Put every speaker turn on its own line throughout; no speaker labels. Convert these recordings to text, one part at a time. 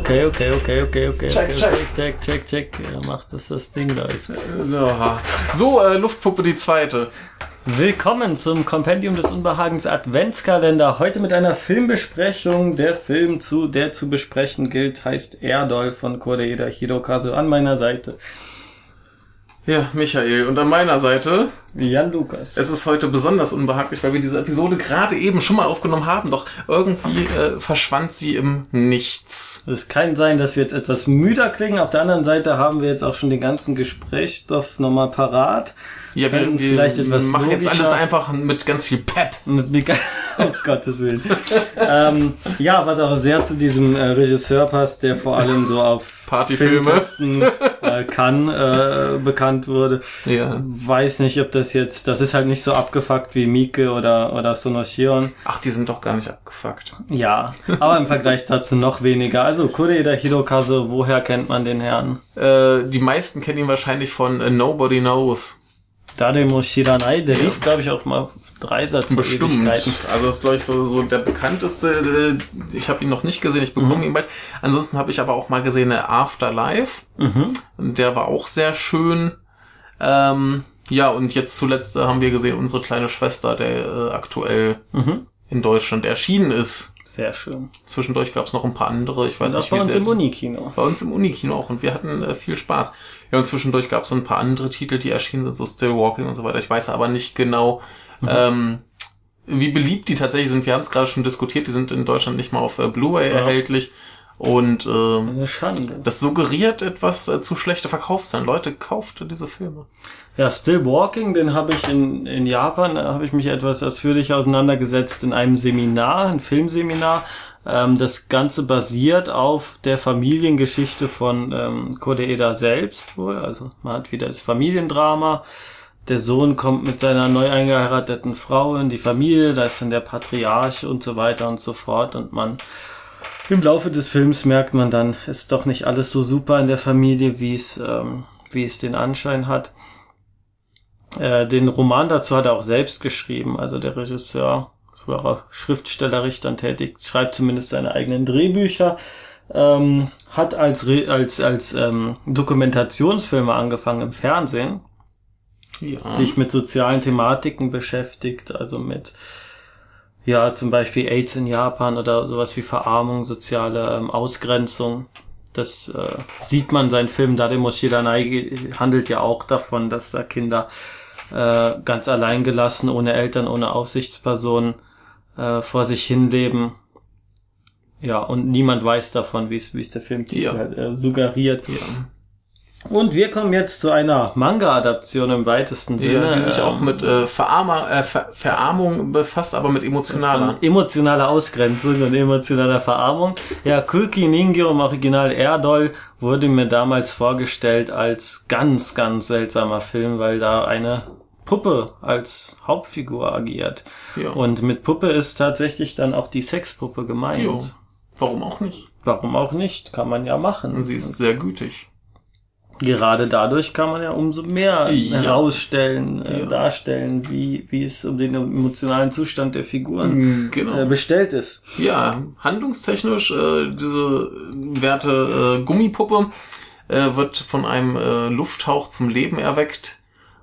Okay, okay, okay, okay, okay.
Check,
okay,
check.
okay, check, check, check. Er macht, dass das Ding läuft.
Ja. So, äh, Luftpuppe die zweite.
Willkommen zum Kompendium des Unbehagens Adventskalender. Heute mit einer Filmbesprechung. Der Film, zu der zu besprechen gilt, heißt Erdol von Koreeda Hirokazu an meiner Seite.
Ja, Michael. Und an meiner Seite,
Jan Lukas.
es ist heute besonders unbehaglich, weil wir diese Episode gerade eben schon mal aufgenommen haben, doch irgendwie äh, verschwand sie im Nichts.
Es kann sein, dass wir jetzt etwas müder klingen. Auf der anderen Seite haben wir jetzt auch schon den ganzen Gesprächsstoff nochmal parat.
Ja, wir, wir
vielleicht etwas
machen jetzt alles einfach mit ganz viel Pep.
Mit Mika oh Gottes Willen. ähm, ja, was auch sehr zu diesem äh, Regisseur passt, der vor allem so auf
Partyfilme.
Äh, kann äh, bekannt wurde.
Ja.
Weiß nicht, ob das jetzt, das ist halt nicht so abgefuckt wie Mieke oder oder Sonoshion.
Ach, die sind doch gar nicht abgefuckt.
Ja, aber im Vergleich dazu noch weniger. Also Koreeda Hirokazu, woher kennt man den Herrn?
Äh, die meisten kennen ihn wahrscheinlich von äh, Nobody Knows.
Dademo Shiranai, der lief, glaube ich, auch mal auf Dreisat vor
Bestimmt. Also ist glaube ich so, so der bekannteste. Äh, ich habe ihn noch nicht gesehen, ich bekomme
Mhm.
ihn bald. Ansonsten habe ich aber auch mal gesehen äh, Afterlife.
Mhm.
Der war auch sehr schön. Ähm, ja, und jetzt zuletzt äh, haben wir gesehen unsere kleine Schwester, der äh, aktuell
Mhm.
in Deutschland erschienen ist.
Sehr schön.
Zwischendurch gab es noch ein paar andere. Ich weiß
Das
nicht,
war
wie
uns
sehr-
im Unikino.
bei uns im Unikino auch und wir hatten äh, viel Spaß. Ja, und zwischendurch gab es so ein paar andere Titel, die erschienen sind, so Still Walking und so weiter. Ich weiß aber nicht genau, ähm, wie beliebt die tatsächlich sind. Wir haben es gerade schon diskutiert, die sind in Deutschland nicht mal auf äh, Blu-ray
Ja.
erhältlich. Und
Schande.
das suggeriert etwas äh, zu schlechte Verkaufszahlen. Leute, kauft diese Filme.
Ja, Still Walking, den habe ich in, in Japan, da habe ich mich etwas ausführlich auseinandergesetzt in einem Seminar, ein Filmseminar. Ähm, das Ganze basiert auf der Familiengeschichte von ähm, Koreeda selbst wohl. Also man hat wieder das Familiendrama. Der Sohn kommt mit seiner neu eingeheirateten Frau in die Familie, da ist dann der Patriarch und so weiter und so fort. Und man im Laufe des Films merkt man dann, ist doch nicht alles so super in der Familie, wie es, ähm, wie es den Anschein hat. Äh, den Roman dazu hat er auch selbst geschrieben, also der Regisseur, war auch schriftstellerisch dann tätig, schreibt zumindest seine eigenen Drehbücher, ähm, hat als, Re als, als ähm, Dokumentationsfilme angefangen im Fernsehen,
Ja.
sich mit sozialen Thematiken beschäftigt, also mit ja zum Beispiel AIDS in Japan oder sowas wie Verarmung, soziale ähm, Ausgrenzung. Das äh, sieht man, sein Film Dademo Shiranai handelt ja auch davon, dass da Kinder äh, ganz allein gelassen, ohne Eltern, ohne Aufsichtspersonen äh, vor sich hin leben. Ja, und niemand weiß davon, wie es wie es der Filmtitel
Ja.
halt, äh, suggeriert.
ja.
Und wir kommen jetzt zu einer Manga-Adaption im weitesten Sinne.
ja, die sich auch
ähm,
mit äh, Verarmer, äh, Ver Verarmung befasst, aber mit emotionaler.
emotionaler Ausgrenzung und emotionaler Verarmung. Ja, Kulki Ningyo im Original Erdol wurde mir damals vorgestellt als ganz, ganz seltsamer Film, weil da eine Puppe als Hauptfigur agiert.
Ja.
Und mit Puppe ist tatsächlich dann auch die Sexpuppe gemeint.
Jo. Warum auch nicht?
Warum auch nicht? Kann man ja machen.
Und sie ist sehr gütig.
Gerade dadurch kann man ja umso mehr
Ja.
herausstellen, äh,
Ja.
darstellen, wie, wie es um den emotionalen Zustand der Figuren
Mhm, Genau.
äh, bestellt ist.
Ja, handlungstechnisch, äh, diese werte äh, Gummipuppe äh, wird von einem äh, Lufthauch zum Leben erweckt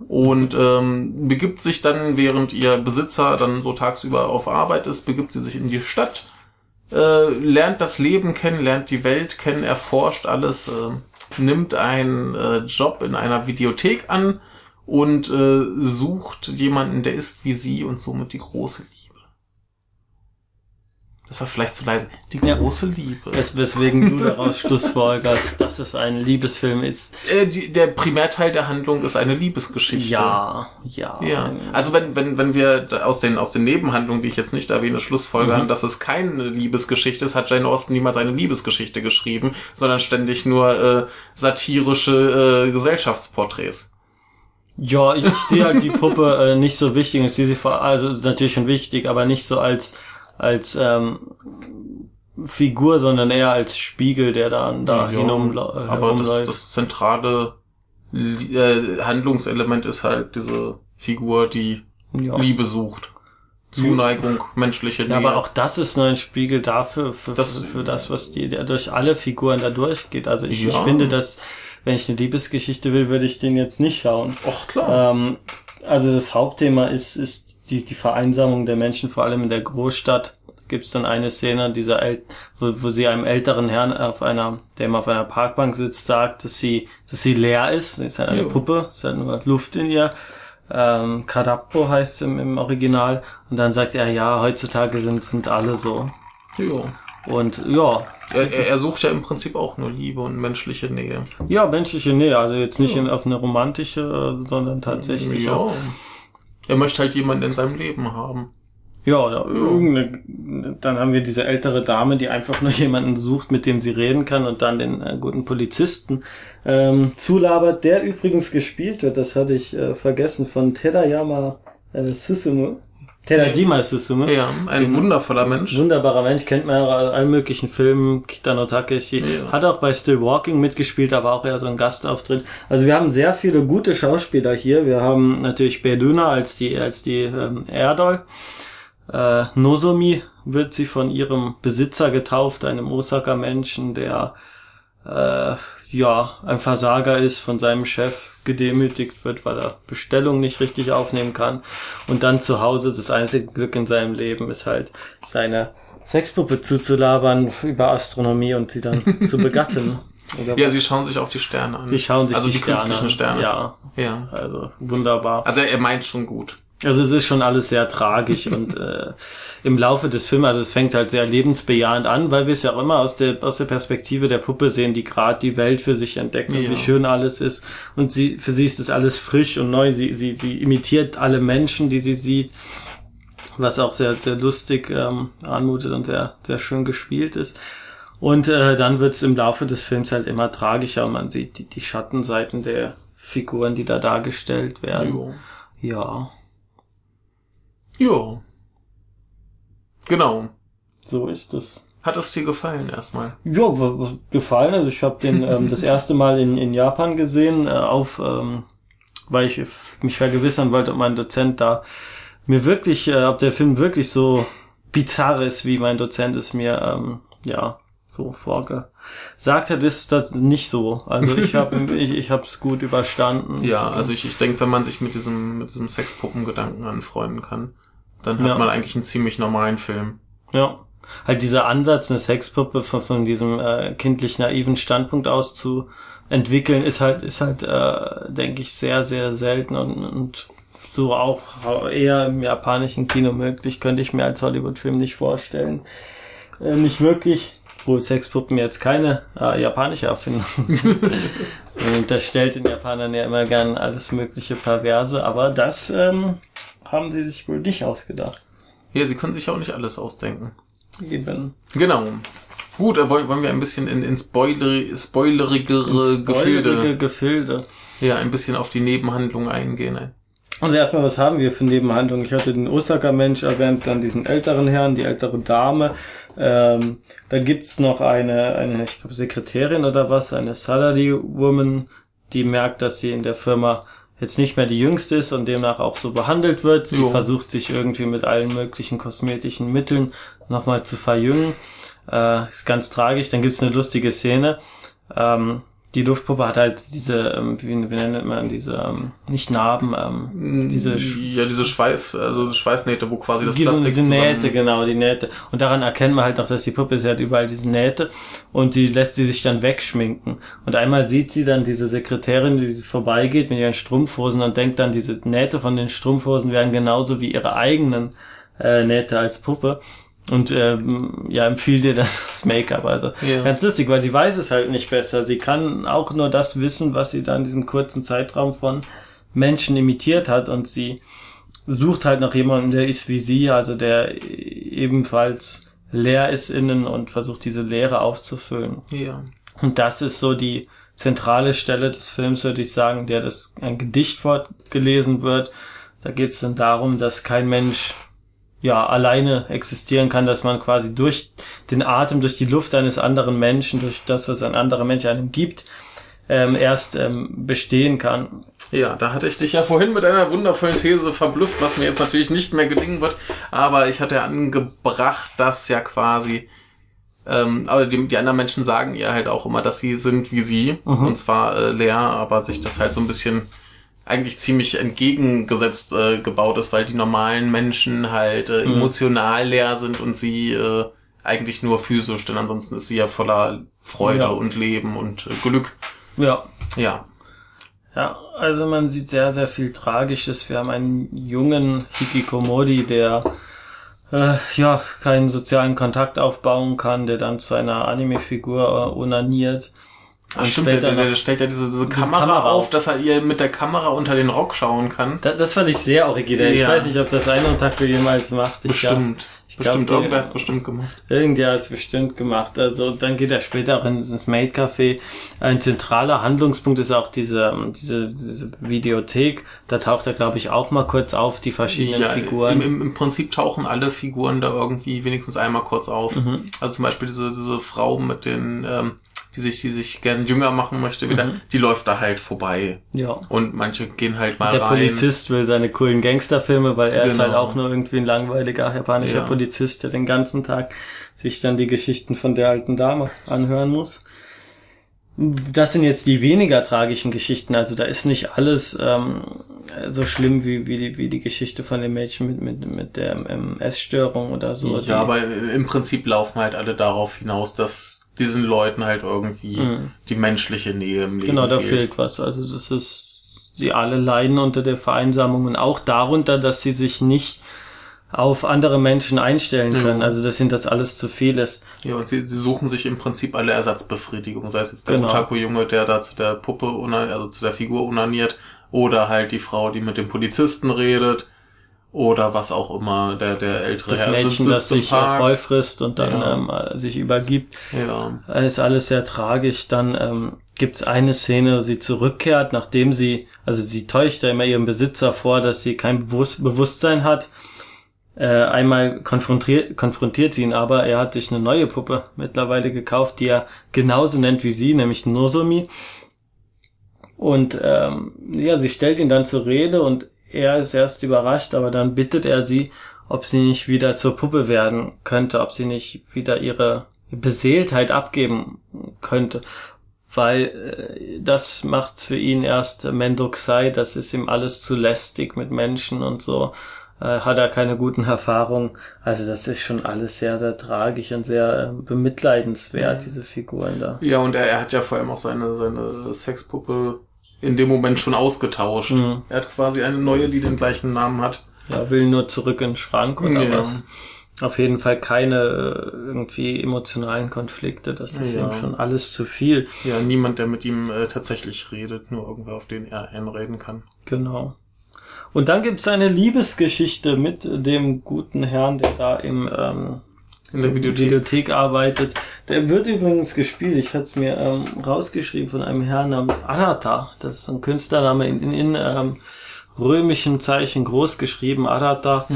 und ähm, begibt sich dann, während ihr Besitzer dann so tagsüber auf Arbeit ist, begibt sie sich in die Stadt, lernt das Leben kennen, lernt die Welt kennen, erforscht alles, äh, nimmt einen äh, Job in einer Videothek an und äh, sucht jemanden, der ist wie sie und somit die große Liebe. Das war vielleicht zu leise. Die
Ja.
große Liebe.
Wes weswegen du daraus schlussfolgerst, dass es ein Liebesfilm ist.
Äh, die, der Primärteil der Handlung ist eine Liebesgeschichte.
Ja, ja.
Ja, also wenn, wenn, wenn wir aus den, aus den Nebenhandlungen, die ich jetzt nicht erwähne, schlussfolgern,
Mhm.
dass es keine Liebesgeschichte ist, hat Jane Austen niemals eine Liebesgeschichte geschrieben, sondern ständig nur äh, satirische äh, Gesellschaftsporträts.
Ja, ich sehe halt die Puppe äh, nicht so wichtig. Ich sehe sie vor, also natürlich schon wichtig, aber nicht so als als ähm, Figur, sondern eher als Spiegel, der dann da
Ja,
äh,
Aber das, das zentrale äh, Handlungselement ist halt diese Figur, die
ja.
Liebe sucht. Zuneigung, menschliche Nähe.
Ja, aber auch das ist nur ein Spiegel dafür, für
Das-
für, das was die, der durch alle Figuren da durchgeht. Also ich, ich
Ja.
finde, dass, wenn ich eine Liebesgeschichte will, würde ich den jetzt nicht schauen.
Och, klar.
Ähm, also das Hauptthema ist, ist die, die Vereinsamung der Menschen, vor allem in der Großstadt. Gibt es dann eine Szene, dieser El wo, wo sie einem älteren Herrn auf einer, der immer auf einer Parkbank sitzt, sagt, dass sie, dass sie leer ist. Sie ist halt eine
Jo.
Puppe, es ist halt nur Luft in ihr. Ähm, Kadappo heißt es im, im Original. Und dann sagt er, ja, heutzutage sind, sind alle so.
jo.
Und ja,
Er, er, sucht ja im Prinzip auch nur Liebe und menschliche Nähe.
ja, menschliche Nähe, also jetzt nicht in, auf eine romantische, sondern tatsächlich
Ja.
auch
Er möchte halt jemanden in seinem Leben haben.
Ja, oder irgendeine, dann haben wir diese ältere Dame, die einfach nur jemanden sucht, mit dem sie reden kann und dann den äh, guten Polizisten ähm, zulabert, der übrigens gespielt wird, das hatte ich äh, vergessen, von Tedayama äh, Susumu. Tedajima Susumu.
Ja, ein wundervoller Mensch.
Wunderbarer Mensch, kennt man ja aus allen möglichen Filmen. Kitano Takeshi
Ja.
hat auch bei Still Walking mitgespielt, aber auch eher so ein Gastauftritt. Also wir haben sehr viele gute Schauspieler hier. Wir haben natürlich Berduna als die, als die ähm, Erdol. Äh, Nozomi wird sie von ihrem Besitzer getauft, einem Osaka-Menschen, der äh, ja ein Versager ist, von seinem Chef gedemütigt wird, weil er Bestellungen nicht richtig aufnehmen kann. Und dann zu Hause das einzige Glück in seinem Leben ist halt seine Sexpuppe zuzulabern über Astronomie und sie dann zu begatten. Oder
Ja,
was?
sie schauen sich auch die Sterne an.
die schauen sich
also
die,
die, künstlichen Sterne.
Ja,
ja.
also wunderbar.
Also er meint schon gut.
Also es ist schon alles sehr tragisch und äh, im Laufe des Films, also es fängt halt sehr lebensbejahend an, weil wir es ja auch immer aus der aus der Perspektive der Puppe sehen, die gerade die Welt für sich entdeckt und
Ja.
wie schön alles ist und sie für sie ist das alles frisch und neu. Sie sie sie imitiert alle Menschen, die sie sieht, was auch sehr sehr lustig ähm, anmutet und sehr sehr schön gespielt ist. Und äh, dann wird es im Laufe des Films halt immer tragischer. und Man sieht die, die Schattenseiten der Figuren, die da dargestellt werden.
Jo.
Ja,
Jo. Genau.
so ist es.
Hat es dir gefallen erstmal?
Ja, gefallen. Also ich habe den ähm, das erste Mal in, in Japan gesehen, äh, auf, ähm, weil ich mich vergewissern wollte, ob mein Dozent da mir wirklich, äh, ob der Film wirklich so bizarr ist, wie mein Dozent es mir ähm, ja so vorgesagt hat, ist das nicht so. Also ich habe ich, ich habe es gut überstanden.
Ja, also ich, ich denke, wenn man sich mit diesem, mit diesem Sexpuppengedanken anfreunden kann, dann hat
Ja.
man eigentlich einen ziemlich normalen Film.
Ja. Halt dieser Ansatz, eine Sexpuppe von, von diesem äh, kindlich naiven Standpunkt aus zu entwickeln, ist halt, ist halt, äh, denke ich, sehr, sehr selten und, und so auch eher im japanischen Kino möglich, könnte ich mir als Hollywood-Film nicht vorstellen. Äh, nicht wirklich, wo Sexpuppen jetzt keine äh, japanische Erfindung sind. Man unterstellt den Japanern ja immer gern alles mögliche Perverse, aber das ähm, haben sie sich wohl nicht ausgedacht.
Ja, sie können sich auch nicht alles ausdenken.
Eben.
Genau. Gut, da wollen, wollen wir ein bisschen in, in Spoiler, spoilerigere
Spoilerige
Gefilde,
Gefilde.
ja, ein bisschen auf die Nebenhandlung eingehen.
Also erstmal, was haben wir für Nebenhandlungen? Ich hatte den Osaka-Mensch erwähnt, dann diesen älteren Herrn, die ältere Dame. Ähm, dann gibt's noch eine, eine ich glaube, Sekretärin oder was, eine Salary-Woman, die merkt, dass sie in der Firma jetzt nicht mehr die jüngste ist und demnach auch so behandelt wird. Die
Jo.
versucht sich irgendwie mit allen möglichen kosmetischen Mitteln nochmal zu verjüngen. Äh, ist ganz tragisch. Dann gibt's eine lustige Szene. Ähm, die Luftpuppe hat halt diese, ähm, wie, wie nennt man diese, ähm, nicht Narben, ähm, diese Sch-
ja, diese Schweiß, also Schweißnähte, wo quasi das
diese,
Plastik
diese Nähte, genau, die Nähte. Und daran erkennt man halt auch, dass die Puppe, sie hat überall diese Nähte und die lässt sie sich dann wegschminken. Und einmal sieht sie dann diese Sekretärin, die vorbeigeht mit ihren Strumpfhosen und denkt dann, diese Nähte von den Strumpfhosen wären genauso wie ihre eigenen äh, Nähte als Puppe. Und ähm, ja, empfiehlt ihr dann das Make-up. Also
Ja.
ganz lustig, weil sie weiß es halt nicht besser. Sie kann auch nur das wissen, was sie dann in diesem kurzen Zeitraum von Menschen imitiert hat und sie sucht halt nach jemandem, der ist wie sie, also der ebenfalls leer ist innen und versucht diese Leere aufzufüllen.
Ja.
Und das ist so die zentrale Stelle des Films, würde ich sagen, der das ein Gedicht fortgelesen wird. Da geht es dann darum, dass kein Mensch ja alleine existieren kann, dass man quasi durch den Atem, durch die Luft eines anderen Menschen, durch das, was ein anderer Mensch einem gibt, ähm, erst ähm, bestehen kann.
Ja, da hatte ich dich ja vorhin mit einer wundervollen These verblüfft, was mir jetzt natürlich nicht mehr gelingen wird. Aber ich hatte ja angebracht, dass ja quasi, ähm, aber die, die anderen Menschen sagen ihr halt auch immer, dass sie sind wie sie.
Mhm.
Und zwar äh, leer, aber sich das halt so ein bisschen eigentlich ziemlich entgegengesetzt äh, gebaut ist, weil die normalen Menschen halt äh,
Mhm.
emotional leer sind und sie äh, eigentlich nur physisch, denn ansonsten ist sie ja voller Freude
Ja.
und Leben und äh, Glück.
Ja.
Ja.
Ja, also man sieht sehr, sehr viel Tragisches. Wir haben einen jungen Hikikomori, der äh, ja keinen sozialen Kontakt aufbauen kann, der dann zu einer Anime-Figur äh, onaniert.
Ach, stimmt, der, der, der stellt ja diese, diese, Kamera,
Kamera
auf,
auf.
dass er ihr mit der Kamera unter den Rock schauen kann.
Da, das fand ich sehr originell. Ich
Ja.
weiß nicht, ob das ein Otaku jemals macht. Ich
Bestimmt.
ich
bestimmt.
glaub,
Irgendwer hat's bestimmt gemacht.
Irgendwer hat es bestimmt gemacht. Also dann geht er später auch ins Maid Café. Ein zentraler Handlungspunkt ist auch diese, diese, diese Videothek. Da taucht er, glaube ich, auch mal kurz auf, die verschiedenen
Ja,
Figuren.
Im, im, Im Prinzip tauchen alle Figuren da irgendwie wenigstens einmal kurz auf.
Mhm.
Also zum Beispiel diese, diese Frau mit den, ähm, die sich, die sich gern jünger machen möchte wieder,
Mhm.
die läuft da halt vorbei.
ja.
Und manche gehen halt mal
Der
rein.
Polizist will seine coolen Gangsterfilme, weil er ist
Genau.
halt auch nur irgendwie ein langweiliger japanischer
Ja.
Polizist, der den ganzen Tag sich dann die Geschichten von der alten Dame anhören muss. Das sind jetzt die weniger tragischen Geschichten, also da ist nicht alles ähm, so schlimm wie, wie, die, wie die Geschichte von dem Mädchen mit, mit, mit der ähm, Essstörung oder so.
Ja, aber im Prinzip laufen halt alle darauf hinaus, dass diesen Leuten halt irgendwie
Mhm.
die menschliche Nähe im Leben
Genau, da
fehlt.
fehlt was. Also das ist, sie alle leiden unter der Vereinsamung und auch darunter, dass sie sich nicht auf andere Menschen einstellen
Ja.
können. Also dass ihnen das alles zu viel ist.
Ja, und sie, sie suchen sich im Prinzip alle Ersatzbefriedigung, sei es jetzt der
Genau.
Otaku-Junge, der da zu der Puppe, also zu der Figur unaniert, oder halt die Frau, die mit dem Polizisten redet, oder was auch immer, der, der ältere
Das
Herr
Mädchen, das
im
sich äh,
Park.
voll frisst und dann
Ja.
ähm, äh, sich übergibt.
Ja.
ist alles sehr tragisch. Dann ähm, gibt's eine Szene, wo sie zurückkehrt, nachdem sie, also sie täuscht ja immer ihrem Besitzer vor, dass sie kein Bewusst Bewusstsein hat. Äh, einmal konfrontiert, konfrontiert sie ihn aber, er hat sich eine neue Puppe mittlerweile gekauft, die er genauso nennt wie sie, nämlich Nozomi. Und ähm, ja, sie stellt ihn dann zur Rede und er ist erst überrascht, aber dann bittet er sie, ob sie nicht wieder zur Puppe werden könnte, ob sie nicht wieder ihre Beseeltheit abgeben könnte. Weil äh, das macht's für ihn erst Mendokusai, das ist ihm alles zu lästig mit Menschen und so. Äh, hat er keine guten Erfahrungen. Also das ist schon alles sehr, sehr tragisch und sehr äh, bemitleidenswert, diese Figuren da.
Ja, und er, er hat ja vor allem auch seine, seine Sexpuppe in dem Moment schon ausgetauscht.
Mhm.
Er hat quasi eine neue, die den gleichen Namen hat.
Ja, will nur zurück in den Schrank oder
Ja.
was. Auf jeden Fall keine äh, irgendwie emotionalen Konflikte. Das ist
Ja.
ihm schon alles zu viel.
Ja, niemand, der mit ihm äh, tatsächlich redet, nur irgendwer, auf den er einreden kann.
Genau. Und dann gibt's eine Liebesgeschichte mit dem guten Herrn, der da im ähm,
In der Videothek.
Videothek arbeitet. Der wird übrigens gespielt, ich hatte es mir ähm, rausgeschrieben, von einem Herrn namens Arata. Das ist ein Künstlername in, in, in ähm, römischen Zeichen groß geschrieben, Arata.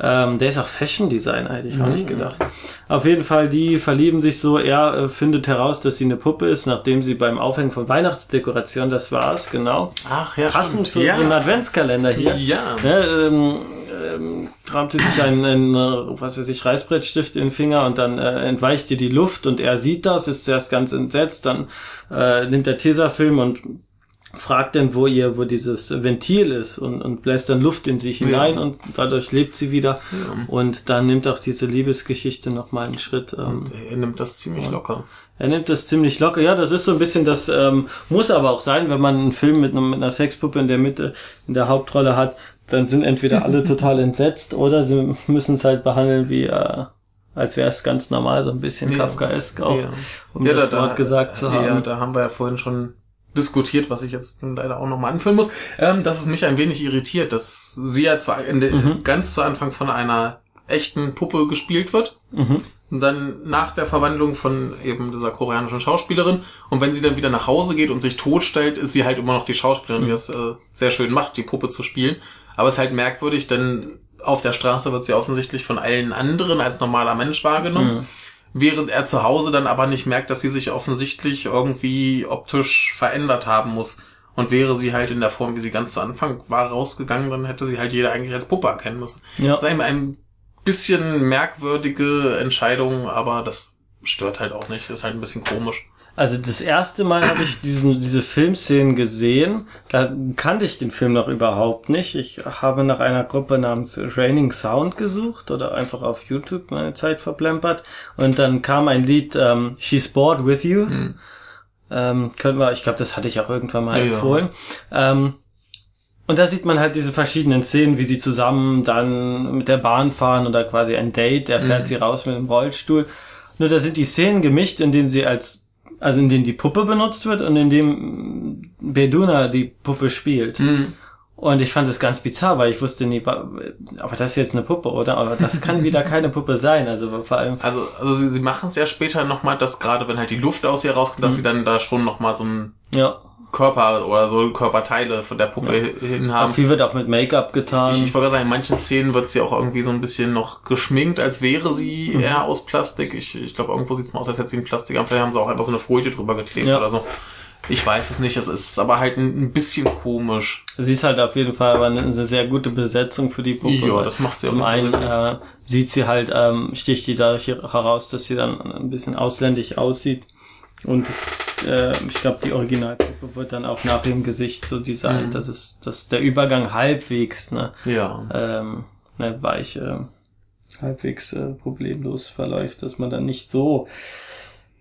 Ähm, der ist auch Fashion Designer, hätte ich auch nicht gedacht. Auf jeden Fall, die verlieben sich so. Er äh, findet heraus, dass sie eine Puppe ist, nachdem sie beim Aufhängen von Weihnachtsdekoration, das war's, genau.
Ach ja,
Passend zu
stimmt.
so einem Adventskalender hier.
Ja.
Ne, ähm, ähm, kramt sie sich einen, einen äh, was weiß ich, Reißbrettstift in den Finger und dann äh, entweicht ihr die Luft und er sieht das, ist zuerst ganz entsetzt, dann äh, nimmt er Tesafilm und fragt dann, wo ihr, wo dieses Ventil ist und, und bläst dann Luft in sich hinein und dadurch lebt sie wieder. Und dann nimmt auch diese Liebesgeschichte nochmal einen Schritt. Ähm,
Er nimmt das ziemlich locker.
er nimmt das ziemlich locker. Ja, das ist so ein bisschen, das ähm, muss aber auch sein, wenn man einen Film mit, mit einer Sexpuppe in der Mitte in der Hauptrolle hat, dann sind entweder alle total entsetzt oder sie müssen es halt behandeln wie, äh, als wäre es ganz normal, so ein bisschen
Ja.
Kafkaesk auch,
Ja.
um das Wort gesagt zu haben.
Ja, da haben wir ja vorhin schon diskutiert, was ich jetzt nun leider auch nochmal anführen muss, ähm, dass es mich ein wenig irritiert, dass sie ja zwar
Mhm.
ganz zu Anfang von einer echten Puppe gespielt wird,
Mhm.
und dann nach der Verwandlung von eben dieser koreanischen Schauspielerin und wenn sie dann wieder nach Hause geht und sich totstellt, ist sie halt immer noch die Schauspielerin, die das äh, sehr schön macht, die Puppe zu spielen. Aber es ist halt merkwürdig, denn auf der Straße wird sie offensichtlich von allen anderen als normaler Mensch wahrgenommen.
Mhm.
während er zu Hause dann aber nicht merkt, dass sie sich offensichtlich irgendwie optisch verändert haben muss. Und wäre sie halt in der Form, wie sie ganz zu Anfang war, rausgegangen, dann hätte sie halt jeder eigentlich als Puppe erkennen müssen.
Ja.
Das ist ein, ein bisschen merkwürdige Entscheidung, aber das stört halt auch nicht. Ist halt ein bisschen komisch.
Also das erste Mal habe ich diesen, diese Filmszenen gesehen. Da kannte ich den Film noch überhaupt nicht. Ich habe nach einer Gruppe namens Raining Sound gesucht oder einfach auf YouTube meine Zeit verplempert. Und dann kam ein Lied ähm, She's Bored With You.
Hm.
Ähm, können wir, ich glaube, das hatte ich auch irgendwann mal
Ja, ja.
empfohlen. Ähm, und da sieht man halt diese verschiedenen Szenen, wie sie zusammen dann mit der Bahn fahren oder quasi ein Date, der fährt
Mhm.
sie raus mit dem Rollstuhl. Nur da sind die Szenen gemischt, in denen sie als, also in denen die Puppe benutzt wird und in dem Beduna die Puppe spielt.
Hm.
Und ich fand das ganz bizarr, weil ich wusste nie, aber das ist jetzt eine Puppe, oder? Aber das kann wieder keine Puppe sein. Also vor allem,
Also, also sie, sie machen es ja später nochmal, dass gerade wenn halt die Luft aus ihr rauskommt,
Mhm.
dass sie dann da schon nochmal so einen
ja,
Körper oder so Körperteile von der Puppe hin haben.
viel wird auch mit Make-up getan.
Ich, ich wollte sagen, in manchen Szenen wird sie auch irgendwie so ein bisschen noch geschminkt, als wäre sie
Mhm.
eher aus Plastik. Ich, ich glaube, irgendwo sieht es mal aus, als hätte sie ein Plastik an. Vielleicht haben sie auch einfach so eine Folie drüber geklebt
Ja.
oder so. Ich weiß es nicht. Es ist aber halt ein, bisschen komisch.
Sie ist halt auf jeden Fall aber eine, sehr gute Besetzung für die Puppe.
Ja, das macht sie
Zum
jeden
einen äh, sieht sie halt, ähm, sticht die dadurch heraus, dass sie dann ein bisschen ausländisch aussieht. Und äh, ich glaube, die Originalpuppe wird dann auch nach ihrem Gesicht so designt,
Mhm.
dass es, dass der Übergang halbwegs, ne,
Ja.
ähm, ne, weich, äh, halbwegs äh, problemlos verläuft, dass man dann nicht so,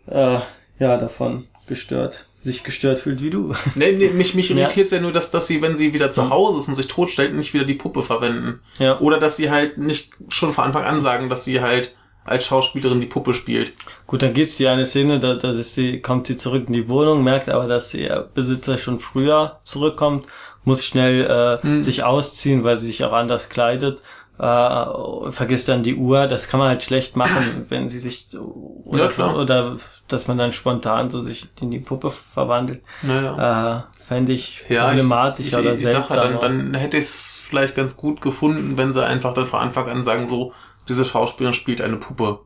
äh, ja, davon gestört, sich gestört fühlt wie du.
Nee, nee, mich, mich
Ja.
irritiert ja nur, dass, dass sie, wenn sie wieder zu Hause ist und sich totstellt, nicht wieder die Puppe verwenden.
ja.
Oder dass sie halt nicht schon von Anfang an sagen, dass sie halt als Schauspielerin die Puppe spielt.
Gut, dann gibt's die eine Szene, da, da ist sie, kommt sie zurück in die Wohnung, merkt aber, dass ihr Besitzer schon früher zurückkommt, muss schnell äh,
Hm.
sich ausziehen, weil sie sich auch anders kleidet, äh, vergisst dann die Uhr. Das kann man halt schlecht machen, wenn sie sich oder,
Ja,
oder dass man dann spontan so sich in die Puppe verwandelt.
Naja.
Äh, Fände ich
Ja,
problematisch
ich, ich,
oder
ich sag
seltsam.
halt, dann, dann hätte ich es vielleicht ganz gut gefunden, wenn sie einfach dann von Anfang an sagen, so, diese Schauspielerin spielt eine Puppe.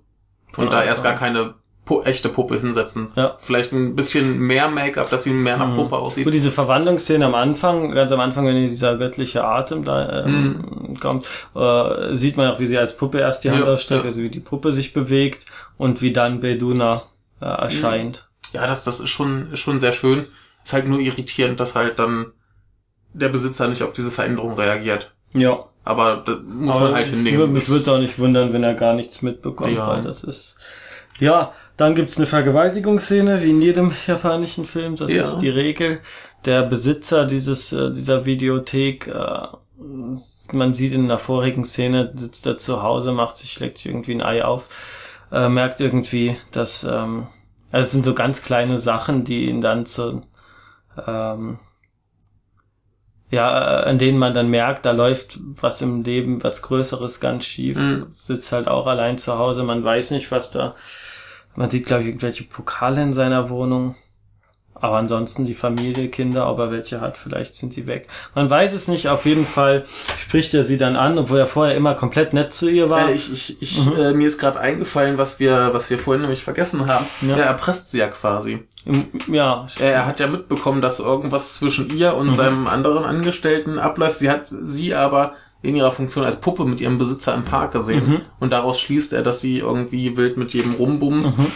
Und
Von
da erst gar
Anfang
keine pu echte Puppe hinsetzen.
Ja.
Vielleicht ein bisschen mehr Make-up, dass sie mehr nach
Mhm.
Puppe aussieht.
Gut, diese Verwandlungsszene am Anfang, ganz am Anfang, wenn dieser göttliche Atem da ähm,
Mhm.
kommt, äh, sieht man auch, wie sie als Puppe erst die Hand
Ja,
ausstreckt,
ja.
also wie die Puppe sich bewegt und wie dann Beduna äh, erscheint.
Ja, das, das ist schon, ist schon sehr schön. Ist halt nur irritierend, dass halt dann der Besitzer nicht auf diese Veränderung reagiert.
Ja.
Aber das muss
Aber
man halt hinnehmen.
Mich würde es auch nicht wundern, wenn er gar nichts mitbekommt,
Ja.
weil das ist. Ja, dann gibt's eine Vergewaltigungsszene, wie in jedem japanischen Film. Das
Ja.
ist die Regel. Der Besitzer dieses, äh, dieser Videothek, äh, man sieht in einer vorigen Szene, sitzt er zu Hause, macht sich, schlägt sich irgendwie ein Ei auf, äh, merkt irgendwie, dass, ähm, also es sind so ganz kleine Sachen, die ihn dann zu, ähm, ja, an denen man dann merkt, da läuft was im Leben, was Größeres ganz schief.
Mhm.
Sitzt halt auch allein zu Hause, man weiß nicht, was da. Man sieht, glaube ich, irgendwelche Pokale in seiner Wohnung. Aber ansonsten die Familie, Kinder, ob er welche hat, vielleicht sind sie weg. Man weiß es nicht, auf jeden Fall spricht er sie dann an, obwohl er vorher immer komplett nett zu ihr war.
Äh, ich, ich, ich, äh, mir ist gerade eingefallen, was wir, was wir vorhin nämlich vergessen haben.
Ja.
Er erpresst sie ja quasi.
Ja,
Er, hat ja mitbekommen, dass irgendwas zwischen ihr und seinem anderen Angestellten abläuft. Sie hat sie aber in ihrer Funktion als Puppe mit ihrem Besitzer im Park gesehen.
Mhm.
Und daraus schließt er, dass sie irgendwie wild mit jedem rumbumst.
Mhm.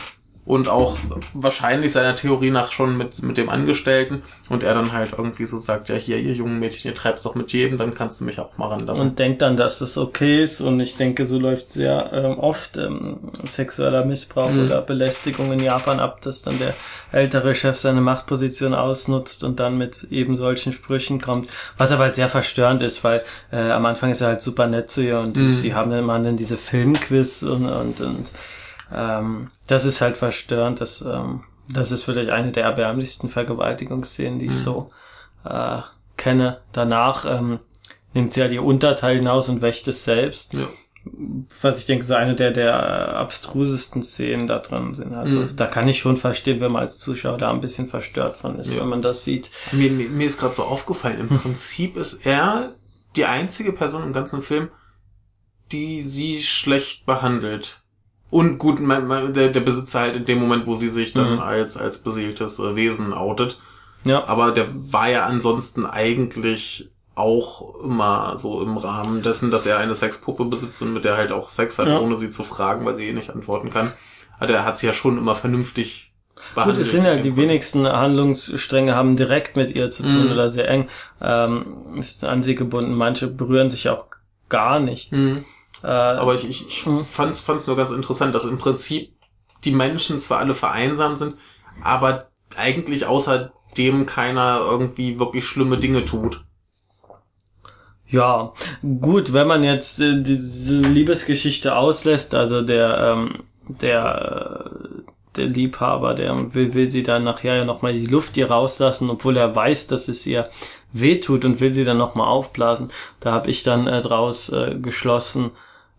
Und auch wahrscheinlich seiner Theorie nach schon mit, mit dem Angestellten. Und er dann halt irgendwie so sagt, ja hier, ihr jungen Mädchen, ihr treibt's doch mit jedem, dann kannst du mich auch mal ranlassen.
und denkt dann, dass das okay ist. Und ich denke, so läuft sehr ähm, oft ähm, sexueller Missbrauch
Mhm.
oder Belästigung in Japan ab, dass dann der ältere Chef seine Machtposition ausnutzt und dann mit eben solchen Sprüchen kommt. Was aber halt sehr verstörend ist, weil äh, am Anfang ist er halt super nett zu ihr und
Mhm.
sie haben dann immer dann diese Filmquiz und, und, und ähm, das ist halt verstörend. Das, ähm, das ist wirklich eine der erbärmlichsten Vergewaltigungsszenen, die ich
Mhm.
so äh, kenne. Danach ähm, nimmt sie halt ihr Unterteil hinaus und wäscht es selbst.
Ja.
Was ich denke, so eine der, der äh, abstrusesten Szenen da drin sind. Also
Mhm.
da kann ich schon verstehen, wenn man als Zuschauer da ein bisschen verstört von ist,
Ja.
wenn man das sieht.
Mir, mir, mir ist gerade so aufgefallen, im Prinzip ist er die einzige Person im ganzen Film, die sie schlecht behandelt. Und gut, man, man, der, der Besitzer halt in dem Moment, wo sie sich dann
Mhm.
als, als beseeltes äh, Wesen outet.
Ja.
Aber der war ja ansonsten eigentlich auch immer so im Rahmen dessen, dass er eine Sexpuppe besitzt und mit der halt auch Sex hat,
Ja.
ohne sie zu fragen, weil sie eh nicht antworten kann. Also er hat sie ja schon immer vernünftig
Gut,
behandelt.
es sind ja die wenigsten Handlungsstränge haben direkt mit ihr zu tun
Mhm.
oder sehr eng. Ähm, ist an sie gebunden. Manche berühren sich auch gar nicht.
Mhm.
Äh,
Aber ich, ich, ich
Mhm.
fand's, fand's nur ganz interessant, dass im Prinzip die Menschen zwar alle vereinsamt sind, aber eigentlich außer dem keiner irgendwie wirklich schlimme Dinge tut.
Ja, gut, wenn man jetzt äh, diese Liebesgeschichte auslässt, also der, ähm, der, äh, der Liebhaber, der will, will sie dann nachher ja nochmal die Luft ihr rauslassen, obwohl er weiß, dass es ihr wehtut und will sie dann nochmal aufblasen. Da habe ich dann äh, draus äh, geschlossen,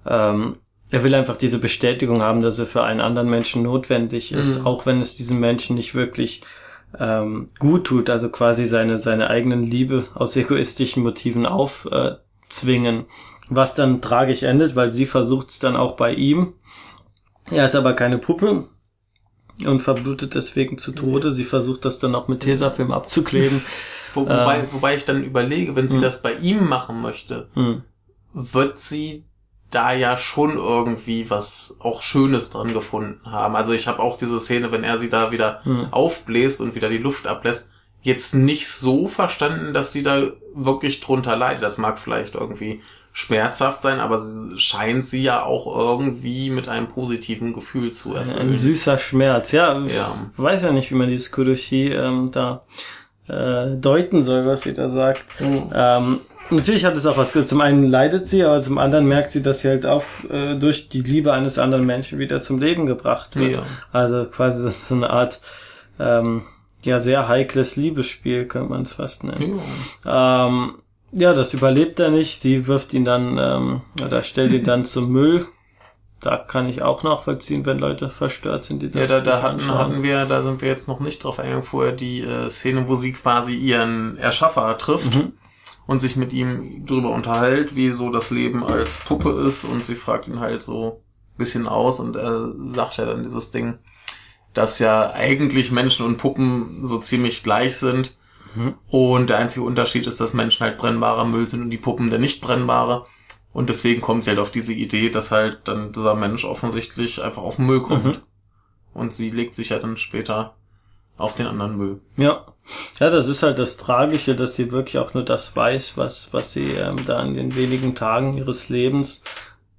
ähm, er will einfach diese Bestätigung haben, dass er für einen anderen Menschen notwendig ist,
Mhm.
auch wenn es diesem Menschen nicht wirklich ähm, gut tut, also quasi seine, seine eigenen Liebe aus egoistischen Motiven aufzwingen, äh, was dann tragisch endet, weil sie versucht es dann auch bei ihm. Er ist aber keine Puppe und verblutet deswegen zu Tode. Sie versucht das dann auch mit Tesafilm abzukleben.
Wo, wobei, wobei ich dann überlege, wenn sie
Mhm.
das bei ihm machen möchte,
Hm.
wird sie da ja schon irgendwie was auch Schönes dran gefunden haben. Also ich habe auch diese Szene, wenn er sie da wieder
Hm.
aufbläst und wieder die Luft ablässt, jetzt nicht so verstanden, dass sie da wirklich drunter leidet. Das mag vielleicht irgendwie schmerzhaft sein, aber sie, scheint sie ja auch irgendwie mit einem positiven Gefühl zu
Ein
erfüllen.
süßer Schmerz. Ja,
Ja.
ich weiß ja nicht, wie man dieses Kudoshi ähm, da äh, deuten soll, was sie da sagt. Ähm, natürlich hat es auch was Gutes. Zum einen leidet sie, aber zum anderen merkt sie, dass sie halt auch äh, durch die Liebe eines anderen Menschen wieder zum Leben gebracht wird.
Ja.
Also quasi so- eine Art ähm, ja sehr heikles Liebesspiel, könnte man es fast nennen.
Ja.
Ähm, ja, das überlebt er nicht. Sie wirft ihn dann ähm, oder stellt ihn dann zum Müll. Da kann ich auch nachvollziehen, wenn Leute verstört sind, die
Ja,
das
da,
sich
da hatten,
anschauen.
hatten wir, da sind wir jetzt noch nicht drauf eingegangen, vorher die äh, Szene, wo sie quasi ihren Erschaffer trifft
Mhm.
Und sich mit ihm drüber unterhält, wie so das Leben als Puppe ist und sie fragt ihn halt so ein bisschen aus und er sagt ja dann dieses Ding, dass ja eigentlich Menschen und Puppen so ziemlich gleich sind
Mhm.
und der einzige Unterschied ist, dass Menschen halt brennbarer Müll sind und die Puppen der nicht brennbare. Und deswegen kommt sie halt auf diese Idee, dass halt dann dieser Mensch offensichtlich einfach auf den Müll kommt.
Mhm.
Und sie legt sich ja dann später auf den anderen Müll.
Ja. Ja, das ist halt das Tragische, dass sie wirklich auch nur das weiß, was, was sie ähm, da in den wenigen Tagen ihres Lebens,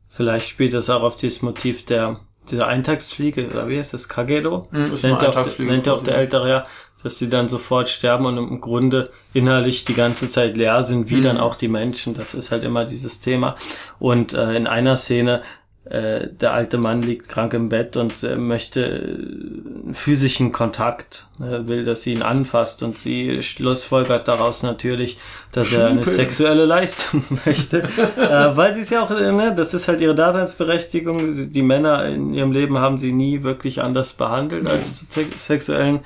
vielleicht spielt das auch auf dieses Motiv der, dieser Eintagsfliege, oder wie heißt das, Kagedo?
Mhm, eine
nennt, auch,
Eintagsfliege
nennt auch
quasi.
der Ältere ja, dass sie dann sofort sterben und im Grunde innerlich die ganze Zeit leer sind, wie
Mhm.
dann auch die Menschen. Das ist halt immer dieses Thema. Und äh, in einer Szene, äh, der alte Mann liegt krank im Bett und äh, möchte äh, physischen Kontakt, äh, will, dass sie ihn anfasst und sie schlussfolgert daraus natürlich, dass er eine sexuelle Leistung möchte, äh, weil sie es ja auch, äh, ne, das ist halt ihre Daseinsberechtigung. Sie- Die Männer in ihrem Leben haben sie nie wirklich anders behandelt als zu se- sexuellen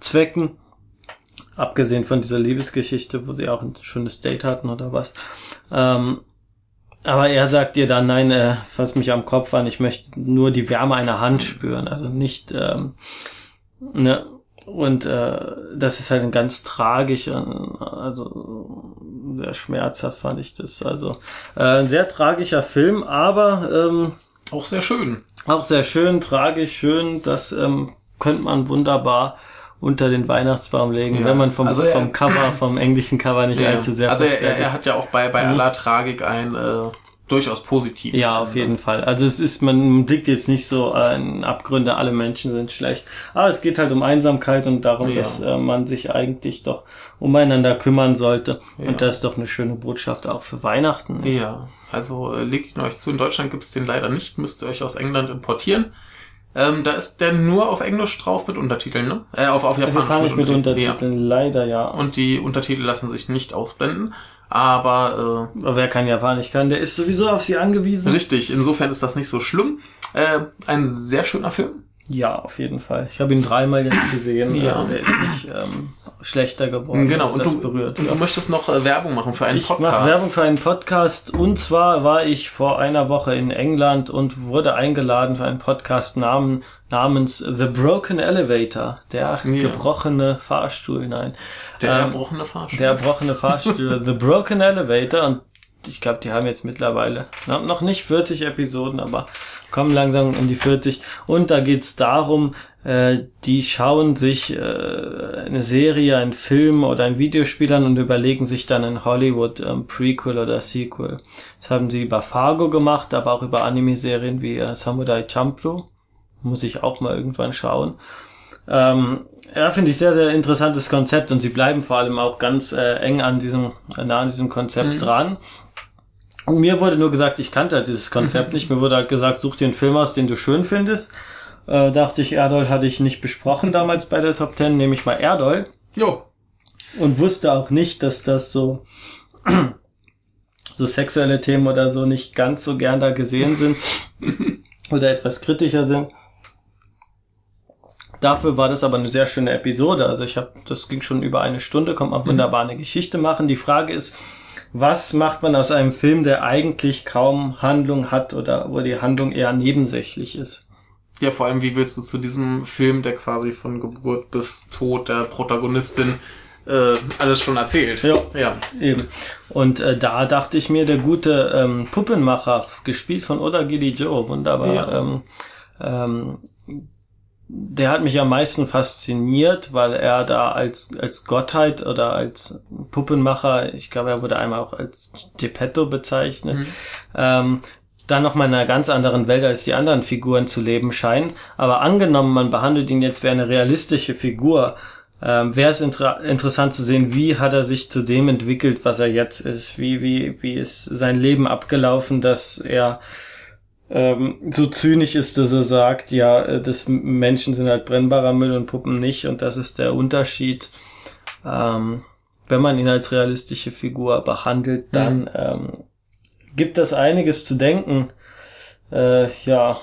Zwecken. Abgesehen von dieser Liebesgeschichte, wo sie auch ein schönes Date hatten oder was. Ähm, aber er sagt ihr dann, nein, äh, fass mich am Kopf an, ich möchte nur die Wärme einer Hand spüren, also nicht, ähm, ne, und äh, das ist halt ein ganz tragisch, äh, also sehr schmerzhaft fand ich das, also äh, ein sehr tragischer Film, aber ähm,
Auch sehr schön.
auch sehr schön, tragisch, schön, das ähm, könnte man wunderbar unter den Weihnachtsbaum legen,
Ja.
wenn man vom,
Also er-
vom Cover, vom englischen Cover nicht
Ja.
allzu sehr
also er, er, hat ja auch bei, bei
Mhm.
aller Tragik ein äh, durchaus positives.
Ja, auf jeden Fall. Also es ist, man blickt jetzt nicht so äh, in Abgründe, alle Menschen sind schlecht. Aber es geht halt um Einsamkeit und darum,
Ja.
dass äh, man sich eigentlich doch umeinander kümmern sollte.
Ja.
Und das ist doch eine schöne Botschaft auch für Weihnachten.
Ja, also äh, legt ihn euch zu. In Deutschland gibt's den leider nicht, müsst ihr euch aus England importieren. Ähm, da ist der nur auf Englisch drauf mit Untertiteln, ne? Äh, auf, auf Japanisch,
Japanisch mit
Ja.
Untertiteln, leider ja.
Und die Untertitel lassen sich nicht ausblenden. Aber
Aber wer kein Japanisch kann, der ist sowieso auf sie
äh,
angewiesen.
richtig, insofern ist das nicht so schlimm. Äh, ein sehr schöner Film.
Ja, auf jeden Fall. Ich habe ihn dreimal jetzt gesehen.
Ja.
Äh, Der ist nicht ähm, schlechter geworden.
Genau,
Also
und,
das
du,
berührt.
und
ja.
du möchtest noch äh, Werbung machen für einen
Ich
Podcast.
mache Werbung für einen Podcast und zwar war ich vor einer Woche in England und wurde eingeladen für einen Podcast namen, namens The Broken Elevator, der gebrochene Fahrstuhl, nein.
Der
Ähm,
erbrochene Fahrstuhl.
Der erbrochene Fahrstuhl, The Broken Elevator und ich glaube, die haben jetzt mittlerweile noch nicht 40 Episoden, aber kommen langsam in die 40. Und da geht's darum, äh, die schauen sich äh, eine Serie, einen Film oder ein Videospiel an und überlegen sich dann ein Hollywood ähm, Prequel oder Sequel. Das haben sie über Fargo gemacht, aber auch über Anime-Serien wie äh, Samurai Champloo. Muss ich auch mal irgendwann schauen. Ähm, ja, finde ich sehr, sehr interessantes Konzept und sie bleiben vor allem auch ganz äh, eng an diesem, nah an diesem Konzept dran. Und mir wurde nur gesagt, ich kannte halt dieses Konzept nicht. Mir wurde halt gesagt, such dir einen Film aus, den du schön findest. Äh, dachte ich, Erdol hatte ich nicht besprochen damals bei der Top 10, nehme ich mal Erdol.
Jo.
Und wusste auch nicht, dass das so, so sexuelle Themen oder so nicht ganz so gern da gesehen sind. oder etwas kritischer sind. Dafür war das aber eine sehr schöne Episode. Also ich habe, das ging schon über eine Stunde, kommt man wunderbar eine Geschichte machen. Die Frage ist, was macht man aus einem Film, der eigentlich kaum Handlung hat oder wo die Handlung eher nebensächlich ist?
Ja, vor allem, wie willst du zu diesem Film, der quasi von Geburt bis Tod der Protagonistin äh, alles schon erzählt?
Ja.
Ja.
Eben. Und äh, da dachte ich mir, der gute ähm, Puppenmacher, gespielt von Oda Gili Joe, wunderbar,
Ja.
ähm, ähm, der hat mich am meisten fasziniert, weil er da als, als Gottheit oder als Puppenmacher, ich glaube, er wurde einmal auch als Geppetto bezeichnet, ähm, dann nochmal in einer ganz anderen Welt als die anderen Figuren zu leben scheint. Aber angenommen, man behandelt ihn jetzt wie eine realistische Figur, ähm, wäre es inter interessant zu sehen, wie hat er sich zu dem entwickelt, was er jetzt ist, wie, wie, wie ist sein Leben abgelaufen, dass er ähm, so zynisch ist, dass er sagt, ja, äh, das Menschen sind halt brennbarer Müll und Puppen nicht und das ist der Unterschied. Ähm, wenn man ihn als realistische Figur behandelt, dann ähm, gibt das einiges zu denken. Äh, ja,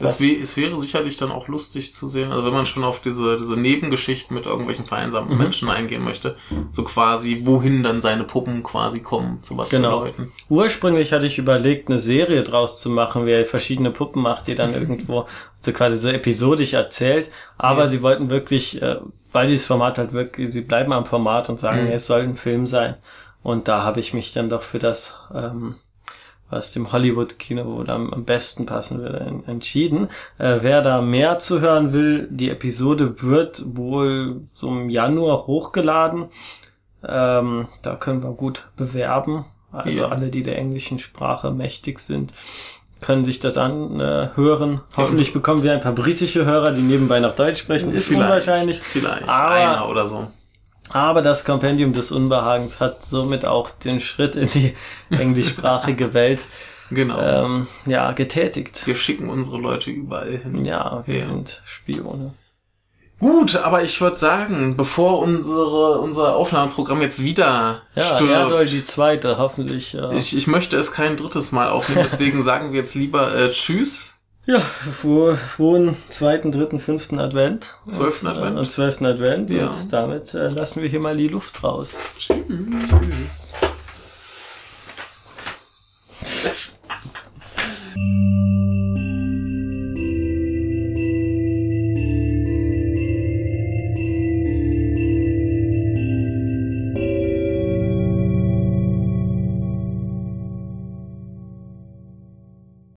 Es, es wäre sicherlich dann auch lustig zu sehen, also wenn man schon auf diese, diese Nebengeschichten mit irgendwelchen vereinsamten
Mhm.
Menschen eingehen möchte, so quasi, wohin dann seine Puppen quasi kommen, zu was
Genau.
für Leuten.
Ursprünglich hatte ich überlegt, eine Serie draus zu machen, wie er verschiedene Puppen macht, die dann irgendwo so quasi so episodisch erzählt. Aber
Ja.
sie wollten wirklich, äh, weil dieses Format halt wirklich, sie bleiben am Format und sagen,
Mhm.
es soll ein Film sein. Und da habe ich mich dann doch für das, ähm, was dem Hollywood-Kino wohl am, am besten passen würde, en- entschieden. Äh, wer da mehr zu hören will, die Episode wird wohl so im Januar hochgeladen. Ähm, da können wir gut bewerben. Also
Ja.
alle, die der englischen Sprache mächtig sind, können sich das anhören. Hoffentlich bekommen wir ein paar britische Hörer, die nebenbei noch Deutsch sprechen. Ist
Vielleicht.
unwahrscheinlich.
Vielleicht
Aber-
einer oder so.
Aber das Kompendium des Unbehagens hat somit auch den Schritt in die englischsprachige Welt
Genau.
ähm, ja, getätigt.
Wir schicken unsere Leute überall hin.
Ja, wir
Ja.
sind Spione.
Gut, aber ich würde sagen, bevor unsere, unser Aufnahmeprogramm jetzt wieder
Ja,
stirbt,
Erdol die zweite, hoffentlich. Äh,
ich, ich möchte es kein drittes Mal aufnehmen, deswegen sagen wir jetzt lieber äh, Tschüss.
Ja, froh, frohen zweiten, dritten, fünften Advent.
Zwölften
äh,
Advent.
Und zwölften Advent.
Ja.
Und damit äh, lassen wir hier mal die Luft raus.
Tschüss.